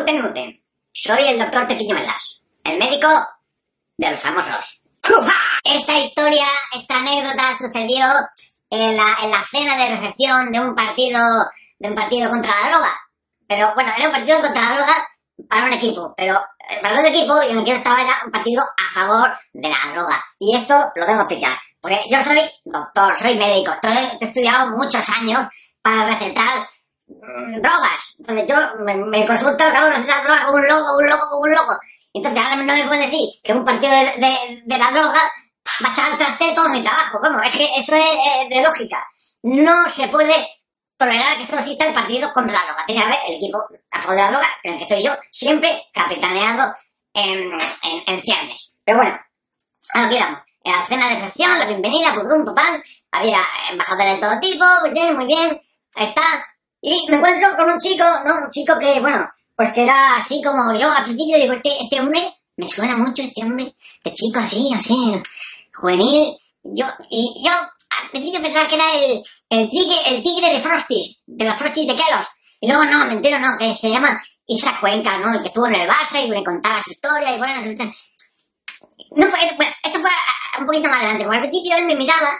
Guten Guten. Soy el doctor Tequiño Melas, el médico de los famosos. Esta historia, esta anécdota sucedió en la, en la cena de recepción de un partido de un partido contra la droga. Pero bueno, era un partido contra la droga para un equipo, pero eh, para otro equipo y en el que yo estaba era un partido a favor de la droga. Y esto lo debo explicar. Porque yo soy doctor, soy médico, estoy, he estudiado muchos años para recetar drogas. Entonces yo me, me consulto, acabo de recetar drogas como un loco, como un loco, como un loco. Entonces ahora no me pueden decir que un partido de, de, de la droga va a echar al traste todo mi trabajo. Bueno, es que eso es eh, de lógica. No se puede tolerar que solo exista el partido contra la droga. Tiene que haber el equipo a favor de la droga, en el que estoy yo, siempre capitaneado en, en, en ciernes. Pero bueno, aquí vamos. En la cena de recepción, la bienvenida, pudrum, pupán, había embajadores de todo tipo, muy bien, muy bien, está. Y me encuentro con un chico, ¿no? Un chico que, bueno, pues que era así como yo al principio digo, este, este hombre, me suena mucho este hombre, este chico así, así, juvenil. Yo, y yo al principio pensaba que era el, el tigre, el tigre de Frosties, de los Frosties de Kelos. Y luego no, me entero, no, que se llama Isaac Cuenca, ¿no? Y que estuvo en el Barça y me contaba su historia y bueno, su- no fue, bueno, esto fue un poquito más adelante, porque al principio él me miraba,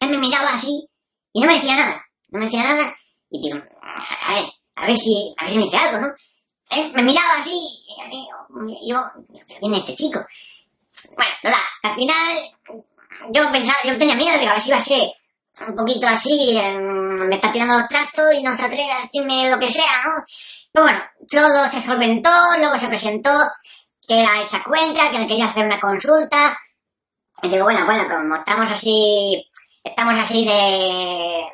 él me miraba así, y no me decía nada, no me decía nada, y digo, a ver, a ver si, a ver si me dice algo, ¿no? Él me miraba así, y así, yo, pero viene este chico. Bueno, nada, al final, yo pensaba, yo tenía miedo, digo, a ver si iba a ser un poquito así, em, me está tirando los trastos y no se atreve a decirme lo que sea, ¿no? Pero bueno, todo se solventó, luego se presentó que era esa cuenta, que me quería hacer una consulta. Y digo, bueno, bueno, como estamos así, estamos así de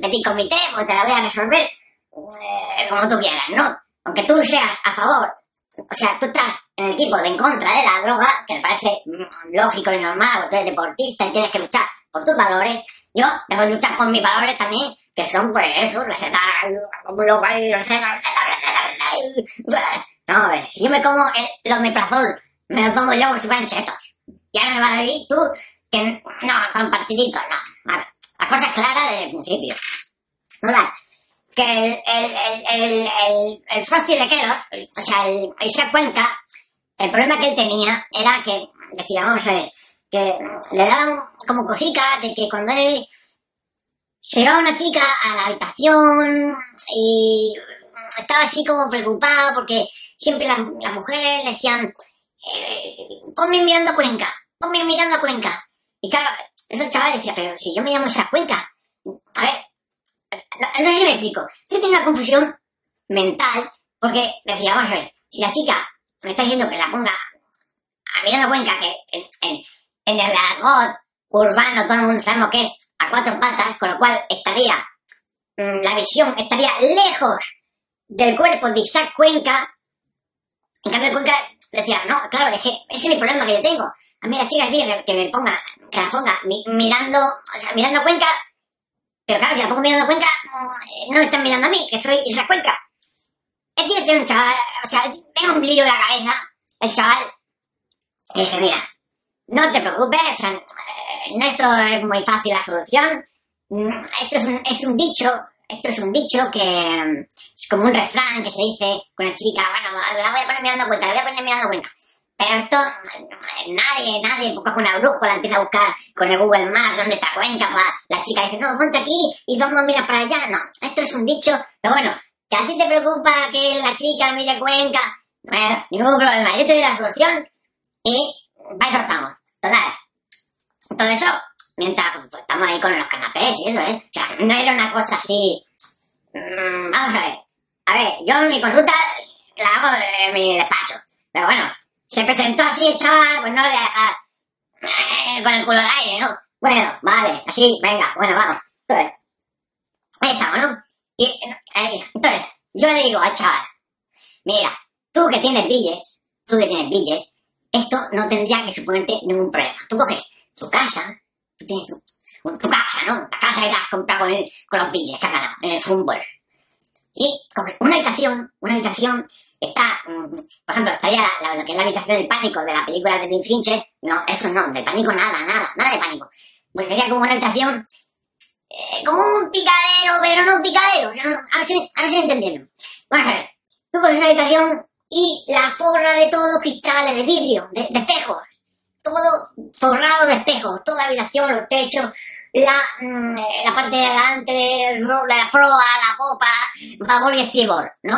petit comité, pues te la voy a resolver eh, como tú quieras, ¿no? Aunque tú seas a favor, o sea, tú estás en el equipo de en contra de la droga, que me parece mm, lógico y normal, o tú eres deportista y tienes que luchar por tus valores, yo tengo que luchar por mis valores también, que son, pues, eso, ahí, recetar, no, a ver, si yo me como el, los meprazol, me lo como yo como si fueran. Y ahora me vas a decir tú que no, con partidito, no. A ver, la cosa clara desde el principio. ¿Verdad? Que el, el, el, el, el, Frosty de Kelos, o sea, el Isaac Cuenca, el problema que él tenía era que, decía, vamos a ver, que le daban como cositas de que cuando él se llevaba una chica a la habitación y estaba así como preocupado porque siempre las, las mujeres le decían, eh, ponme mirando Cuenca, ponme mirando Cuenca. Y claro, esos chavales decían, pero si yo me llamo esa Cuenca, a ver, no, no sé si me explico. Yo tenía una confusión mental porque decía, vamos a ver, si la chica me está diciendo que la ponga a mirando Cuenca, que en el argot urbano todo el mundo sabemos que es a cuatro patas, con lo cual estaría, mm, la visión estaría lejos del cuerpo de Isaac Cuenca. En cambio, Cuenca decía, no, claro, es que ese es mi problema que yo tengo. A mí la chica que, me ponga, que la ponga mi- mirando, o sea, mirando Cuenca, pero claro, si la pongo mirando Cuenca, mm, no me están mirando a mí, que soy Isaac Cuenca. Este tío tiene un chaval, o sea, tiene un lío en la cabeza, el chaval, y dice, mira, no te preocupes, o sea, eh, no esto es muy fácil la solución. Mm, Esto es un, es un dicho, esto es un dicho que es como un refrán que se dice con una chica, bueno, la voy a poner mirando cuenta, la voy a poner mirando cuenta. Pero esto, nadie, nadie coge una brújula, empieza a buscar con el Google Maps dónde está Cuenca, pa- la chica dice, no, ponte aquí y vamos a mirar para allá. No, esto es un dicho, pero bueno, que a ti te preocupa que la chica mire Cuenca, bueno, ningún problema, yo te doy la solución y eso estamos. Total, todo eso, mientras pues, estamos ahí con los canapés y eso, ¿eh? O sea, no era una cosa así... Mm, vamos a ver. A ver, yo mi consulta la hago en mi despacho. Pero bueno, se presentó así el chaval, pues no lo voy a dejar con el culo al aire, ¿no? Bueno, vale, así, venga, bueno, vamos. Entonces, ahí estamos, ¿no? Y, eh, entonces, yo le digo al chaval, mira, tú que tienes billetes, tú que tienes billetes, esto no tendría que suponerte ningún problema. Tú coges tu casa, tú tienes tu, tu casa, ¿no? La casa que te has comprado con, el- con los billetes que has ganado en el fútbol. Y coges una habitación, una habitación está, mm, por ejemplo, estaría lo que es la habitación del pánico de la película de Tim Fincher. No, eso no, del pánico nada, nada, nada de pánico. Pues sería como una habitación, eh, como un picadero, pero no un picadero. A ver si me, a ver si me tú coges una habitación y la forra de todos cristales de vidrio, de, de espejos. Todo forrado de espejos, toda la habitación, los techos, la, mm, la parte de adelante, la proa, la popa, babor y estribor, ¿no?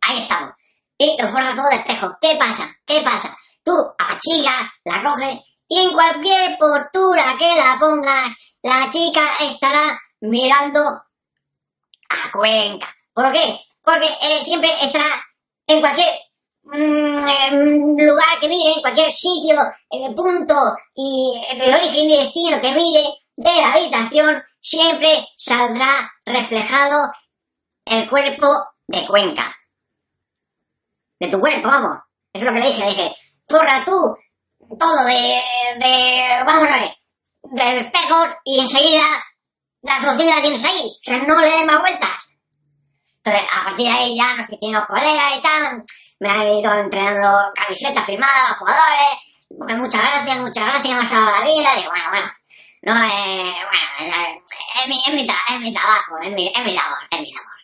Ahí estamos. Y lo forra todo de espejos. ¿Qué pasa? ¿Qué pasa? Tú a chica la coges y en cualquier postura que la pongas, la chica estará mirando a Cuenca. ¿Por qué? Porque eh, siempre estará en cualquier mm, lugar que mire, en cualquier sitio, en el punto y de origen y destino que mire de la habitación, siempre saldrá reflejado el cuerpo de Cuenca. De tu cuerpo, vamos. Eso es lo que le dije, le dije, porra tú, todo de, de, vamos a ver, de espejos y enseguida la solución la tienes ahí. O sea, no le des más vueltas. Entonces, a partir de ahí ya nos hicimos colegas y tal. Me han ido entrenando camisetas firmadas, jugadores. Pues muchas gracias, muchas gracias, me ha salvado la vida. Digo, bueno, bueno. No, eh, bueno, es mi, es mi, es mi trabajo, es mi, es mi labor, es mi labor.